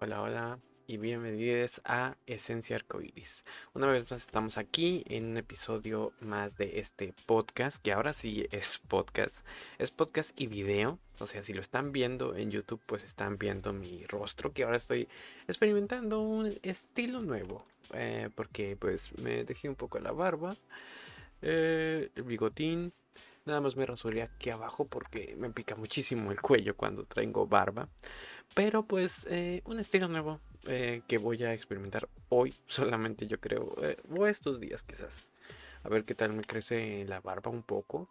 Hola, hola y bienvenidos a Esencia Arcoiris. Una vez más estamos aquí en un episodio más de este podcast, que ahora sí es podcast. Es podcast y video. O sea, si lo están viendo en YouTube, pues están viendo mi rostro, que ahora estoy experimentando un estilo nuevo. Eh, porque pues me dejé un poco la barba, eh, el bigotín. Nada más me rasuré aquí abajo porque me pica muchísimo el cuello cuando traigo barba. Pero pues eh, un estilo nuevo que voy a experimentar hoy solamente yo creo. O estos días quizás. A ver qué tal me crece la barba un poco.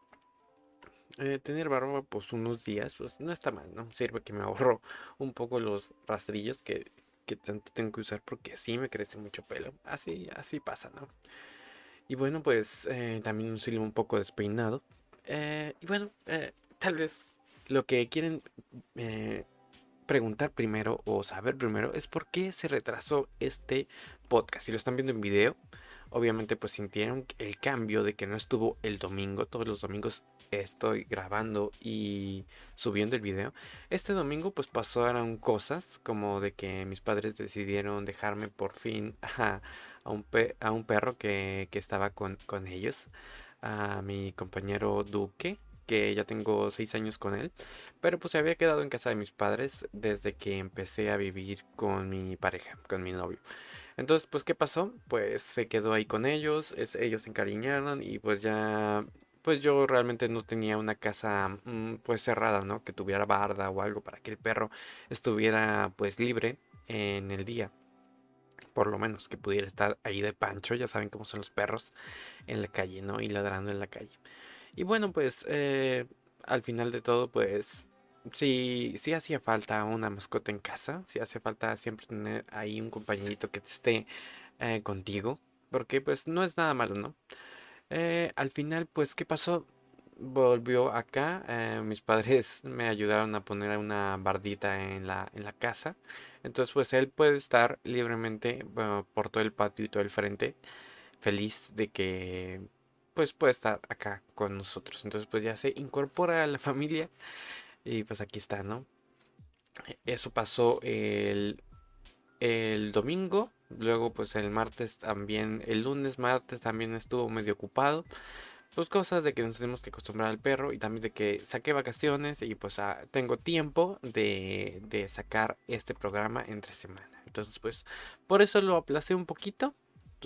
tener barba pues unos días pues no está mal, ¿no? Sirve que me ahorro un poco los rastrillos que, que tanto tengo que usar porque sí me crece mucho pelo. Así, así pasa, ¿no? Y bueno pues también un estilo un poco despeinado. y bueno, tal vez lo que quieren preguntar primero o saber primero es por qué se retrasó este podcast. Si lo están viendo en video, obviamente pues sintieron el cambio de que no estuvo el domingo. Todos los domingos estoy grabando y subiendo el video. Este domingo pues pasaron cosas como de que mis padres decidieron dejarme por fin a, un, a un, perro que, que estaba con, con ellos. A mi compañero Duque, que ya tengo seis años con él, pero pues se había quedado en casa de mis padres desde que empecé a vivir con mi pareja, con mi novio. Entonces, pues, ¿qué pasó? Pues se quedó ahí con ellos, ellos se encariñaron y pues ya, pues yo realmente no tenía una casa mm, pues cerrada, ¿no? Que tuviera barda o algo para que el perro estuviera pues libre en el día. Por lo menos que pudiera estar ahí de pancho, ya saben cómo son los perros en la calle, ¿no? Y ladrando en la calle. Y bueno, pues eh, al final de todo, pues sí, sí hacía falta una mascota en casa, sí hacía falta siempre tener ahí un compañerito que esté eh, contigo, porque pues no es nada malo, ¿no? Eh, al final, pues, ¿qué pasó? Volvió acá, mis padres me ayudaron a poner una bardita en la, en la casa, entonces pues él puede estar libremente por todo el patio y todo el frente, feliz de que pues puede estar acá con nosotros. Entonces pues ya se incorpora a la familia y pues aquí está, ¿no? Eso pasó el, el domingo, luego pues el martes también, el lunes, martes también estuvo medio ocupado. Pues cosas de que nos tenemos que acostumbrar al perro y también de que saqué vacaciones y pues ah, tengo tiempo de, de sacar este programa entre semana. Entonces pues por eso lo aplacé un poquito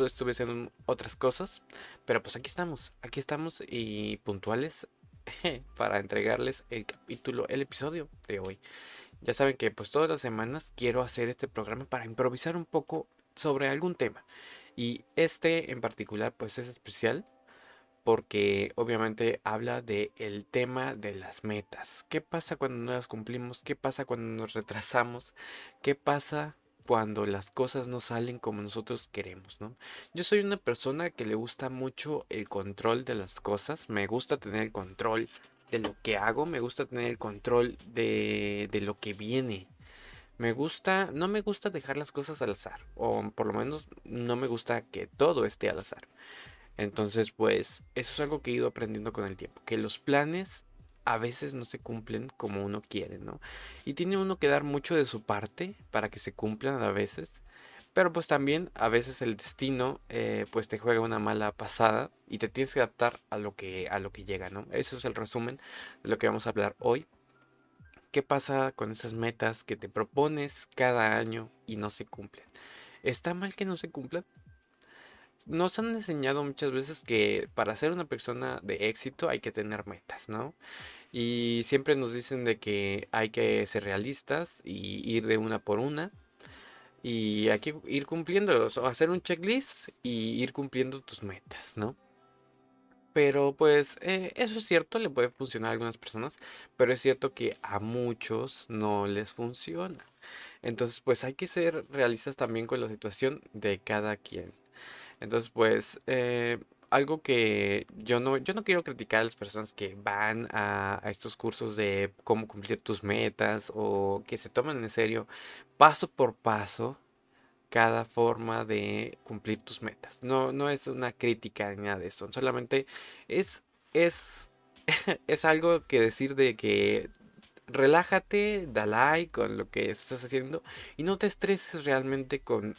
estuve haciendo otras cosas, pero pues aquí estamos, aquí estamos y puntuales para entregarles el capítulo, el episodio de hoy. Ya saben que pues todas las semanas quiero hacer este programa para improvisar un poco sobre algún tema. Y este en particular pues es especial porque obviamente habla de tema de las metas. ¿Qué pasa cuando no las cumplimos? ¿Qué pasa cuando nos retrasamos? ¿Qué pasa cuando las cosas no salen como nosotros queremos, ¿no? Yo soy una persona que le gusta mucho el control de las cosas, me gusta tener el control de lo que hago, me gusta tener el control de, de lo que viene. Me gusta, no me gusta dejar las cosas al azar, o por lo menos no me gusta que todo esté al azar. Entonces, pues, eso es algo que he ido aprendiendo con el tiempo, que los planes a veces no se cumplen como uno quiere, ¿no? Y tiene uno que dar mucho de su parte para que se cumplan a veces. Pero pues también a veces el destino eh, pues te juega una mala pasada y te tienes que adaptar a lo que, a lo que llega, ¿no? Eso es el resumen de lo que vamos a hablar hoy. ¿Qué pasa con esas metas que te propones cada año y no se cumplen? ¿Está mal que no se cumplan? Nos han enseñado muchas veces que para ser una persona de éxito hay que tener metas, ¿no? Y siempre nos dicen de que hay que ser realistas y ir de una por una. Y hay que ir cumpliéndolos, o hacer un checklist y ir cumpliendo tus metas, ¿no? Pero pues eh, eso es cierto, le puede funcionar a algunas personas, pero es cierto que a muchos no les funciona. Entonces pues hay que ser realistas también con la situación de cada quien. Entonces pues eh, algo que yo no, yo no quiero criticar a las personas que van a, estos cursos de cómo cumplir tus metas o que se toman en serio paso por paso cada forma de cumplir tus metas. No, no es una crítica ni nada de eso. Solamente es, es, es algo que decir de que relájate, da like con lo que estás haciendo y no te estreses realmente con,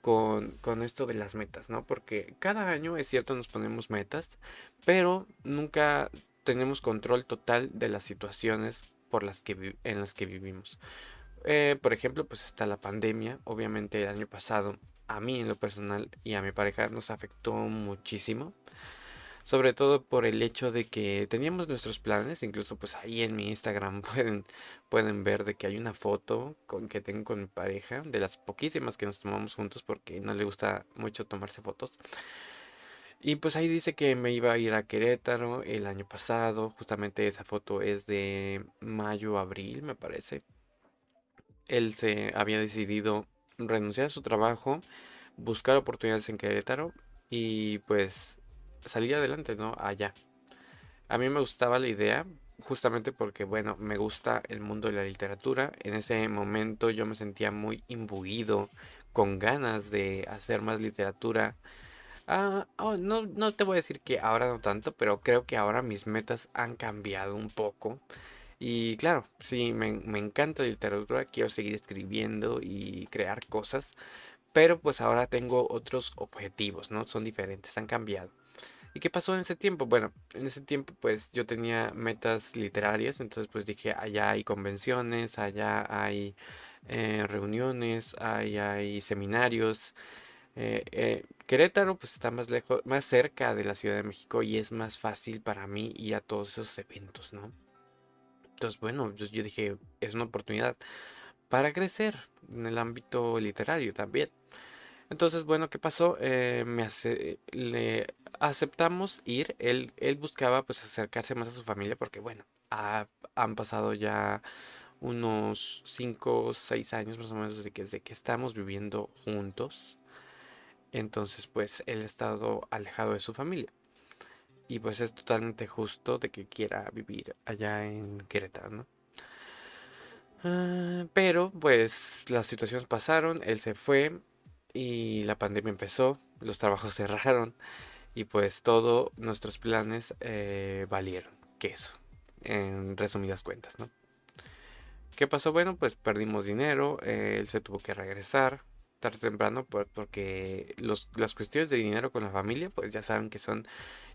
con, con, esto de las metas, ¿no? Porque cada año, es cierto, nos ponemos metas, pero nunca tenemos control total de las situaciones por las que en las que vivimos. Eh, por ejemplo, pues está la pandemia. Obviamente el año pasado a mí en lo personal y a mi pareja nos afectó muchísimo. Sobre todo por el hecho de que teníamos nuestros planes, incluso pues ahí en mi Instagram pueden, pueden ver de que hay una foto con, que tengo con mi pareja, de las poquísimas que nos tomamos juntos porque no le gusta mucho tomarse fotos. Y pues ahí dice que me iba a ir a Querétaro el año pasado, justamente esa foto es de mayo, abril me parece él se había decidido renunciar a su trabajo, buscar oportunidades en Querétaro y pues salir adelante, ¿no? Allá. A mí me gustaba la idea, justamente porque, bueno, me gusta el mundo de la literatura. En ese momento yo me sentía muy imbuido, con ganas de hacer más literatura. Ah, oh, no, no te voy a decir que ahora no tanto, pero creo que ahora mis metas han cambiado un poco. Y claro, sí, me, encanta la literatura, quiero seguir escribiendo y crear cosas, pero pues ahora tengo otros objetivos, ¿no? Son diferentes, han cambiado. ¿Y qué pasó en ese tiempo? Bueno, en ese tiempo pues yo tenía metas literarias, entonces pues dije, allá hay convenciones, allá hay eh, reuniones, allá hay seminarios. Eh, eh, Querétaro pues está más lejos, más cerca de la Ciudad de México y es más fácil para mí ir a todos esos eventos, ¿no? Entonces, bueno, yo, dije, es una oportunidad para crecer en el ámbito literario también. Entonces, bueno, ¿qué pasó? Eh, me le aceptamos ir. Él, él buscaba pues acercarse más a su familia porque, bueno, han pasado ya unos 5 o 6 años más o menos desde que, que estamos viviendo juntos. Entonces, pues él ha estado alejado de su familia. Y pues es totalmente justo de que quiera vivir allá en Querétaro, ¿no? Ah, pero pues las situaciones pasaron, él se fue y la pandemia empezó, los trabajos cerraron y pues todos nuestros planes eh, valieron queso, en resumidas cuentas, ¿no? ¿Qué pasó? Bueno, pues perdimos dinero, él se tuvo que regresar tarde o temprano porque los, las cuestiones de dinero con la familia pues ya saben que son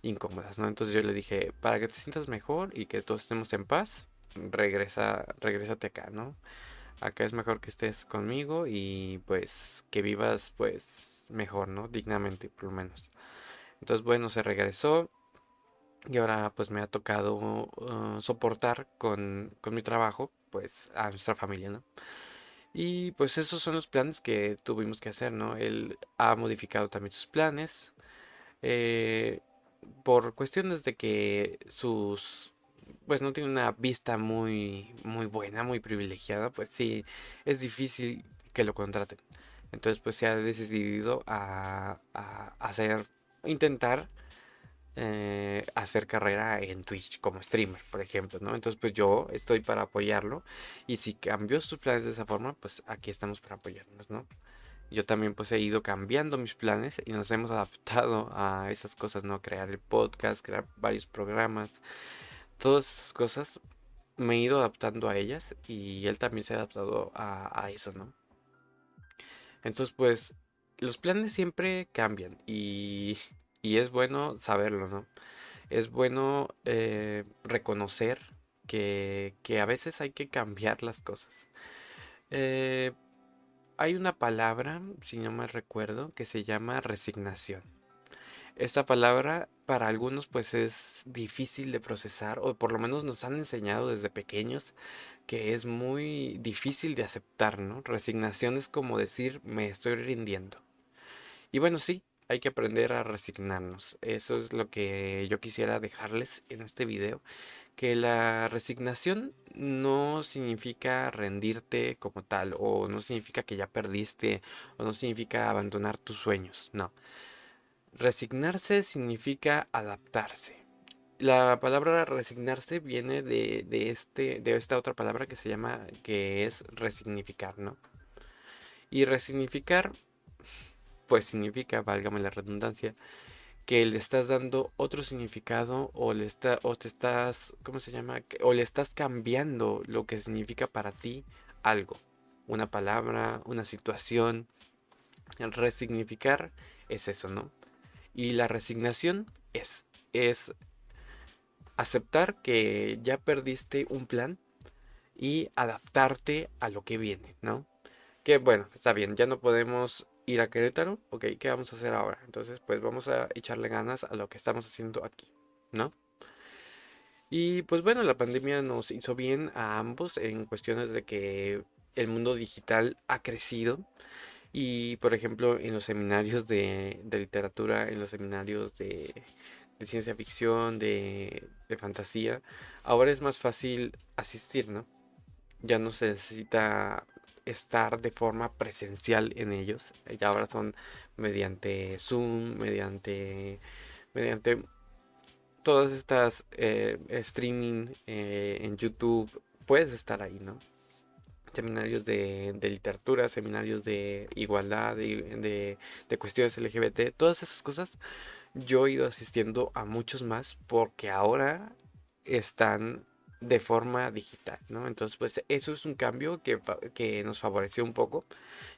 incómodas, ¿no? Entonces yo le dije, para que te sientas mejor y que todos estemos en paz, regresa, regrésate acá, ¿no? Acá es mejor que estés conmigo y pues que vivas pues mejor, ¿no? Dignamente, por lo menos. Entonces, bueno, se regresó y ahora pues me ha tocado uh, soportar con, con mi trabajo pues a nuestra familia, ¿no? Y pues esos son los planes que tuvimos que hacer, ¿no? Él ha modificado también sus planes. Eh, por cuestiones de que sus pues no tiene una vista muy muy buena, muy privilegiada, pues sí es difícil que lo contraten. Entonces pues se ha decidido a, hacer intentar eh, hacer carrera en Twitch como streamer, por ejemplo, ¿no? Entonces pues yo estoy para apoyarlo y si cambió sus planes de esa forma, pues aquí estamos para apoyarnos, ¿no? yo también pues he ido cambiando mis planes y nos hemos adaptado a esas cosas, ¿no? Crear el podcast, crear varios programas, todas esas cosas me he ido adaptando a ellas y él también se ha adaptado a, eso, ¿no? Entonces pues los planes siempre cambian y, y es bueno saberlo, ¿no? Es bueno eh, reconocer que, que a veces hay que cambiar las cosas. Eh, hay una palabra, si no me recuerdo, que se llama resignación. Esta palabra para algunos pues es difícil de procesar o por lo menos nos han enseñado desde pequeños que es muy difícil de aceptar, ¿no? Resignación es como decir me estoy rindiendo. Y bueno, sí, hay que aprender a resignarnos. Eso es lo que yo quisiera dejarles en este video que la resignación no significa rendirte como tal, o no significa que ya perdiste, o no significa abandonar tus sueños, no. Resignarse significa adaptarse. La palabra resignarse viene de, de, este, de esta otra palabra que se llama, que es resignificar, ¿no? Y resignificar pues significa, válgame la redundancia, que le estás dando otro significado o le está o te estás, ¿cómo se llama? O le estás cambiando lo que significa para ti algo, una palabra, una situación. El resignificar es eso, ¿no? Y la resignación es es aceptar que ya perdiste un plan y adaptarte a lo que viene, ¿no? Que bueno, está bien, ya no podemos ir a Querétaro, ok, ¿qué vamos a hacer ahora? Entonces, pues vamos a echarle ganas a lo que estamos haciendo aquí, ¿no? Y pues bueno, la pandemia nos hizo bien a ambos en cuestiones de que el mundo digital ha crecido. Y por ejemplo, en los seminarios de, literatura, en los seminarios de, ciencia ficción, de, de, fantasía, ahora es más fácil asistir, ¿no? Ya no se necesita estar de forma presencial en ellos. Ya ahora son mediante Zoom, mediante, mediante todas estas eh, streaming eh, en YouTube. Puedes estar ahí, ¿no? Seminarios de, literatura, seminarios de igualdad, de, de cuestiones LGBT, todas esas cosas. Yo he ido asistiendo a muchos más porque ahora están de forma digital, ¿no? Entonces, pues eso es un cambio que, que, nos favoreció un poco.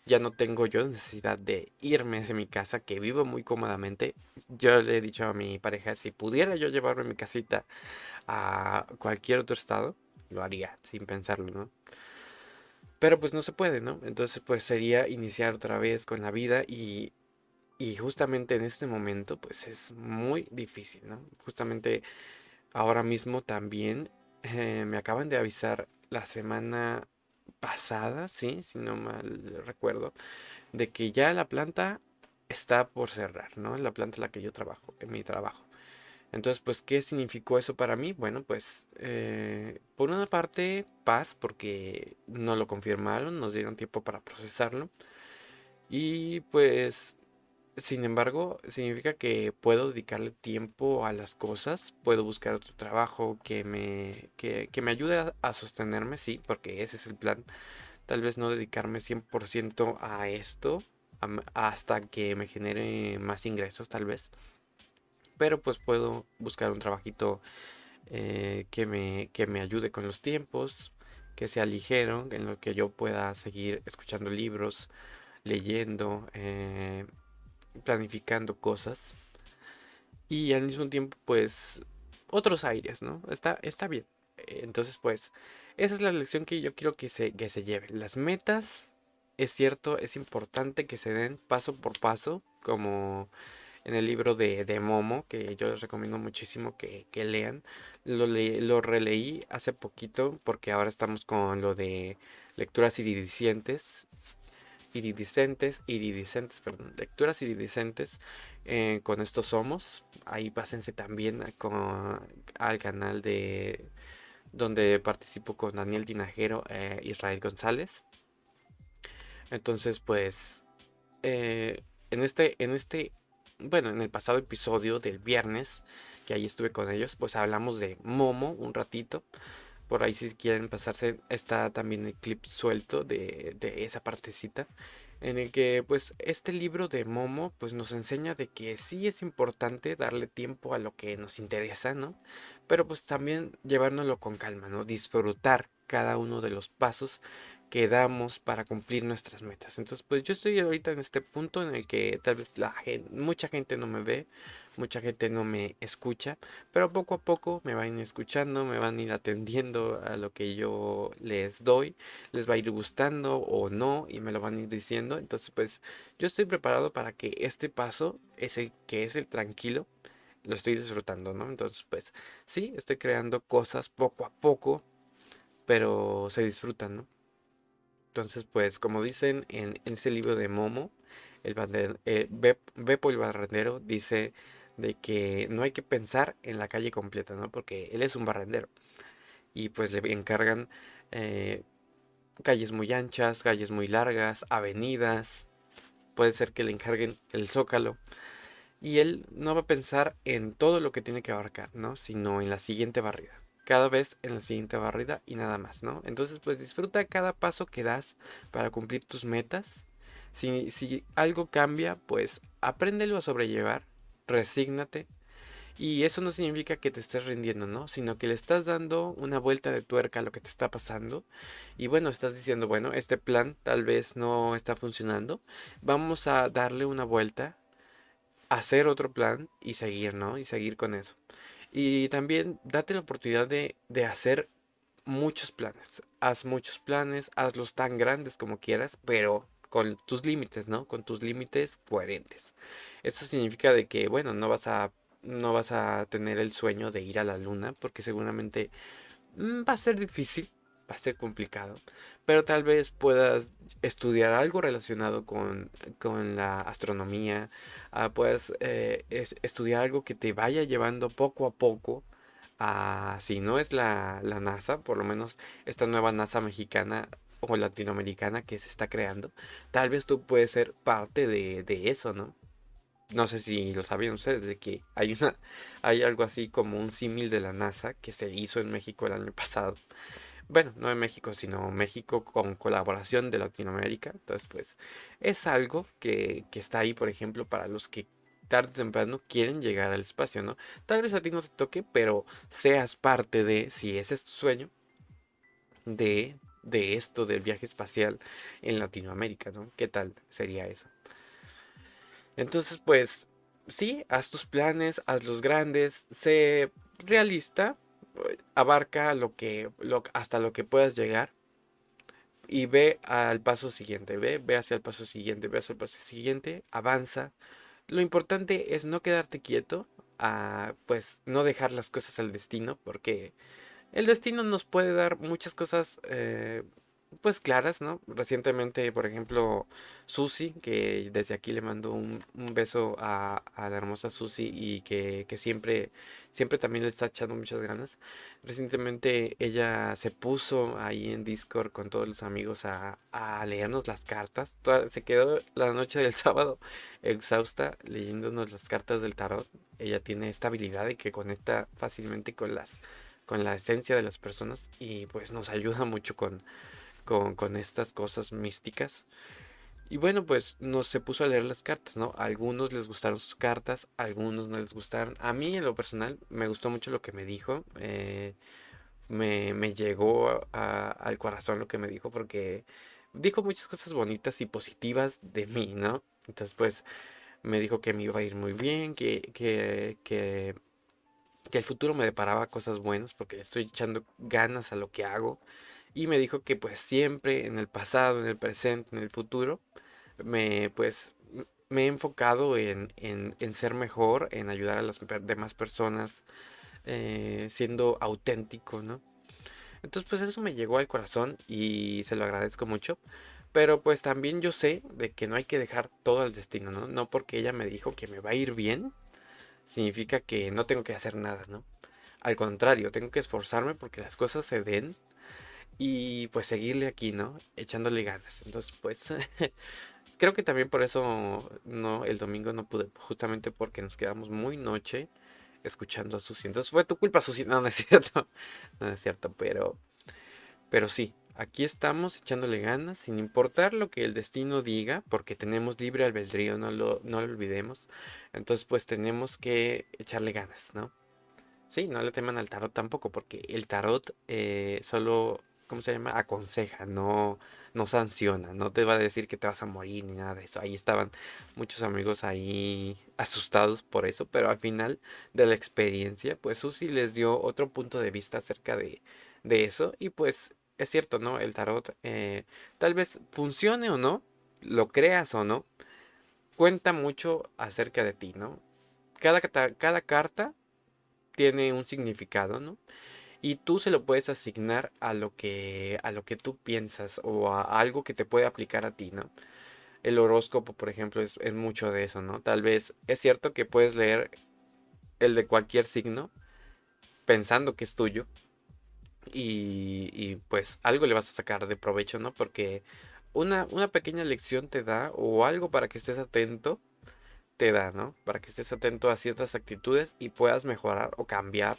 Ya no tengo yo necesidad de irme de mi casa, que vivo muy cómodamente. Yo le he dicho a mi pareja, si pudiera yo llevarme mi casita a cualquier otro estado, lo haría, sin pensarlo, ¿no? Pero pues no se puede, ¿no? Entonces, pues sería iniciar otra vez con la vida y, y justamente en este momento, pues es muy difícil, ¿no? Justamente ahora mismo también eh, me acaban de avisar la semana pasada, sí, si no mal recuerdo, de que ya la planta está por cerrar, ¿no? La planta en la que yo trabajo, en mi trabajo. Entonces, pues, ¿qué significó eso para mí? Bueno, pues, eh, por una parte, paz, porque no lo confirmaron, nos dieron tiempo para procesarlo. Y pues, sin embargo, significa que puedo dedicarle tiempo a las cosas, puedo buscar otro trabajo que me, que, me ayude a, sostenerme, sí, porque ese es el plan. Tal vez no dedicarme 100% a esto hasta que me genere más ingresos, tal vez. Pero pues puedo buscar un trabajito eh, que, me, que me ayude con los tiempos, que sea ligero, en lo que yo pueda seguir escuchando libros, leyendo. Eh, planificando cosas y al mismo tiempo pues otros aires, ¿no? Está, está bien. Entonces pues esa es la lección que yo quiero que se, que se lleve. Las metas, es cierto, es importante que se den paso por paso, como en el libro de, de Momo, que yo les recomiendo muchísimo que, que lean. Lo, lo releí hace poquito porque ahora estamos con lo de lecturas iridiscentes iridiscentes, iridiscentes, perdón, lecturas iridiscentes eh, con estos somos. Ahí pásense también con, al canal de donde participo con Daniel Dinajero e Israel González. Entonces, pues, eh, en este, en este, bueno, en el pasado episodio del viernes, que ahí estuve con ellos, pues hablamos de Momo un ratito. Por ahí si quieren pasarse está también el clip suelto de, de esa partecita en el que pues este libro de Momo pues nos enseña de que sí es importante darle tiempo a lo que nos interesa, ¿no? Pero pues también llevárnoslo con calma, ¿no? Disfrutar cada uno de los pasos que damos para cumplir nuestras metas. Entonces, pues yo estoy ahorita en este punto en el que tal vez la gente, mucha gente no me ve, mucha gente no me escucha, pero poco a poco me van escuchando, me van a ir atendiendo a lo que yo les doy, les va a ir gustando o no y me lo van a ir diciendo. Entonces, pues yo estoy preparado para que este paso es el que es el tranquilo, lo estoy disfrutando, ¿no? Entonces, pues sí, estoy creando cosas poco a poco, pero se disfrutan, ¿no? Entonces, pues como dicen en, ese libro de Momo, el eh, Beppo el barrendero dice de que no hay que pensar en la calle completa, ¿no? Porque él es un barrendero. Y pues le encargan eh, calles muy anchas, calles muy largas, avenidas. Puede ser que le encarguen el zócalo. Y él no va a pensar en todo lo que tiene que abarcar, ¿no? Sino en la siguiente barrida cada vez en la siguiente barrida y nada más, ¿no? Entonces, pues disfruta cada paso que das para cumplir tus metas Si, si algo cambia, pues apréndelo a sobrellevar, resígnate. Y eso no significa que te estés rindiendo, ¿no? Sino que le estás dando una vuelta de tuerca a lo que te está pasando. Y bueno, estás diciendo, bueno, este plan tal vez no está funcionando. Vamos a darle una vuelta, hacer otro plan y seguir, ¿no? Y seguir con eso. Y también date la oportunidad de, de hacer muchos planes. Haz muchos planes, hazlos tan grandes como quieras, pero con tus límites, ¿no? Con tus límites coherentes. Esto significa de que, bueno, no vas a no vas a tener el sueño de ir a la luna porque seguramente mm, va a ser difícil, va a ser complicado, pero tal vez puedas estudiar algo relacionado con, con la astronomía, uh, puedas eh, estudiar algo que te vaya llevando poco a poco a, si no es la, la NASA, por lo menos esta nueva NASA mexicana o latinoamericana que se está creando, tal vez tú puedes ser parte de, de eso, ¿no? No sé si lo sabían ustedes de que hay una hay algo así como un símil de la NASA que se hizo en México el año pasado. Bueno, no en México, sino México con colaboración de Latinoamérica. Entonces, pues, es algo que, que está ahí, por ejemplo, para los que tarde o temprano quieren llegar al espacio, ¿no? Tal vez a ti no te toque, pero seas parte de, si ese es tu sueño, de, de esto del viaje espacial en Latinoamérica, ¿no? ¿Qué tal sería eso? Entonces, pues, sí, haz tus planes, haz los grandes, sé realista, abarca lo que, hasta lo que puedas llegar y ve al paso siguiente, ve, ve hacia el paso siguiente, ve hacia el paso siguiente, avanza. Lo importante es no quedarte quieto, a, pues no dejar las cosas al destino, porque el destino nos puede dar muchas cosas eh, pues claras, ¿no? Recientemente, por ejemplo, Susi, que desde aquí le mando un, beso a, la hermosa Susi y que, que, siempre, siempre también le está echando muchas ganas. Recientemente ella se puso ahí en Discord con todos los amigos a, a leernos las cartas. se quedó la noche del sábado exhausta leyéndonos las cartas del tarot. Ella tiene esta habilidad de que conecta fácilmente con las con la esencia de las personas y pues nos ayuda mucho con con, estas cosas místicas. Y bueno, pues nos se puso a leer las cartas, ¿no? A algunos les gustaron sus cartas, a algunos no les gustaron. A mí, en lo personal, me gustó mucho lo que me dijo. Eh, me, me, llegó al corazón lo que me dijo porque dijo muchas cosas bonitas y positivas de mí, ¿no? Entonces, pues, me dijo que me iba a ir muy bien, que, que, que, que el futuro me deparaba cosas buenas porque estoy echando ganas a lo que hago y me dijo que pues siempre en el pasado, en el presente, en el futuro, me pues me he enfocado en, en, en ser mejor, en ayudar a las demás personas, eh, siendo auténtico, ¿no? Entonces pues eso me llegó al corazón y se lo agradezco mucho. Pero pues también yo sé de que no hay que dejar todo al destino, ¿no? No porque ella me dijo que me va a ir bien, significa que no tengo que hacer nada, ¿no? Al contrario, tengo que esforzarme porque las cosas se den y pues seguirle aquí, ¿no? Echándole ganas. Entonces, pues creo que también por eso no el domingo no pude, justamente porque nos quedamos muy noche escuchando a Susi. Entonces fue tu culpa, Susi. No, no es cierto. No, es cierto, pero pero sí, aquí estamos echándole ganas sin importar lo que el destino diga, porque tenemos libre albedrío, no lo no lo olvidemos. Entonces, pues tenemos que echarle ganas, ¿no? Sí, no le teman al tarot tampoco, porque el tarot eh, solo ¿cómo se llama? Aconseja, no, no sanciona, no te va a decir que te vas a morir ni nada de eso. Ahí estaban muchos amigos ahí asustados por eso, pero al final de la experiencia, pues Susi les dio otro punto de vista acerca de, de eso y pues es cierto, ¿no? El tarot eh, tal vez funcione o no, lo creas o no, cuenta mucho acerca de ti, ¿no? Cada, cada carta tiene un significado, ¿no? Y tú se lo puedes asignar a lo que a lo que tú piensas o a algo que te puede aplicar a ti, ¿no? El horóscopo, por ejemplo, es, mucho de eso, ¿no? Tal vez es cierto que puedes leer el de cualquier signo pensando que es tuyo y, y pues algo le vas a sacar de provecho, ¿no? Porque una, una pequeña lección te da o algo para que estés atento te da, ¿no? Para que estés atento a ciertas actitudes y puedas mejorar o cambiar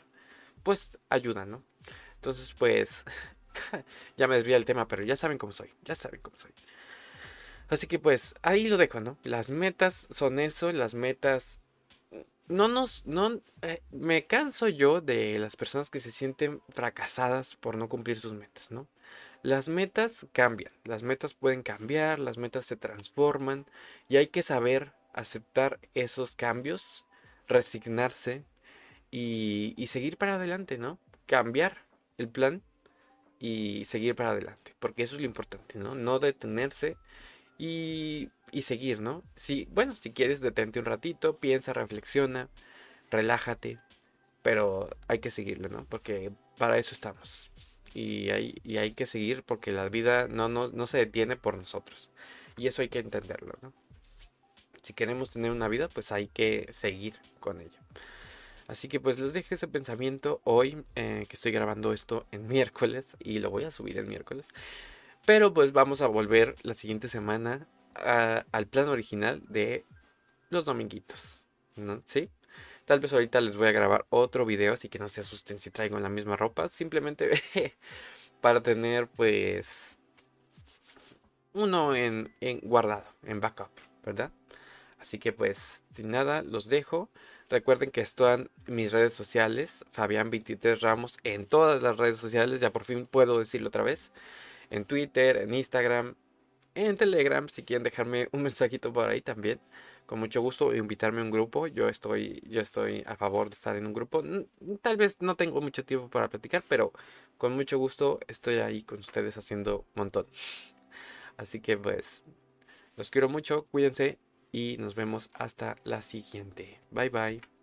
pues ayuda, ¿no? Entonces, pues, ya me desvía el tema, pero ya saben cómo soy, ya saben cómo soy. Así que pues ahí lo dejo, ¿no? Las metas son eso, las metas no nos no eh, me canso yo de las personas que se sienten fracasadas por no cumplir sus metas, ¿no? Las metas cambian, las metas pueden cambiar, las metas se transforman y hay que saber aceptar esos cambios, resignarse y, seguir para adelante, ¿no? Cambiar el plan y seguir para adelante, porque eso es lo importante, ¿no? No detenerse y, seguir, ¿no? Si, bueno, si quieres detente un ratito, piensa, reflexiona, relájate, pero hay que seguirlo, ¿no? Porque para eso estamos. Y hay, que seguir porque la vida no se detiene por nosotros. Y eso hay que entenderlo, ¿no? Si queremos tener una vida, pues hay que seguir con ella. Así que pues les dejo ese pensamiento hoy eh, que estoy grabando esto en miércoles y lo voy a subir el miércoles. Pero pues vamos a volver la siguiente semana al plan original de los dominguitos. ¿no? ¿Sí? Tal vez ahorita les voy a grabar otro video, así que no se asusten si traigo la misma ropa. Simplemente para tener pues uno en, en guardado, en backup, ¿verdad? Así que pues sin nada, los dejo. Recuerden que están mis redes sociales, Fabián23 Ramos, en todas las redes sociales, ya por fin puedo decirlo otra vez. En Twitter, en Instagram, en Telegram, si quieren dejarme un mensajito por ahí también con mucho gusto invitarme a un grupo. Yo estoy, yo estoy a favor de estar en un grupo. Tal vez no tengo mucho tiempo para platicar, pero con mucho gusto estoy ahí con ustedes haciendo un montón. Así que pues, los quiero mucho, cuídense y nos vemos hasta la siguiente. Bye bye.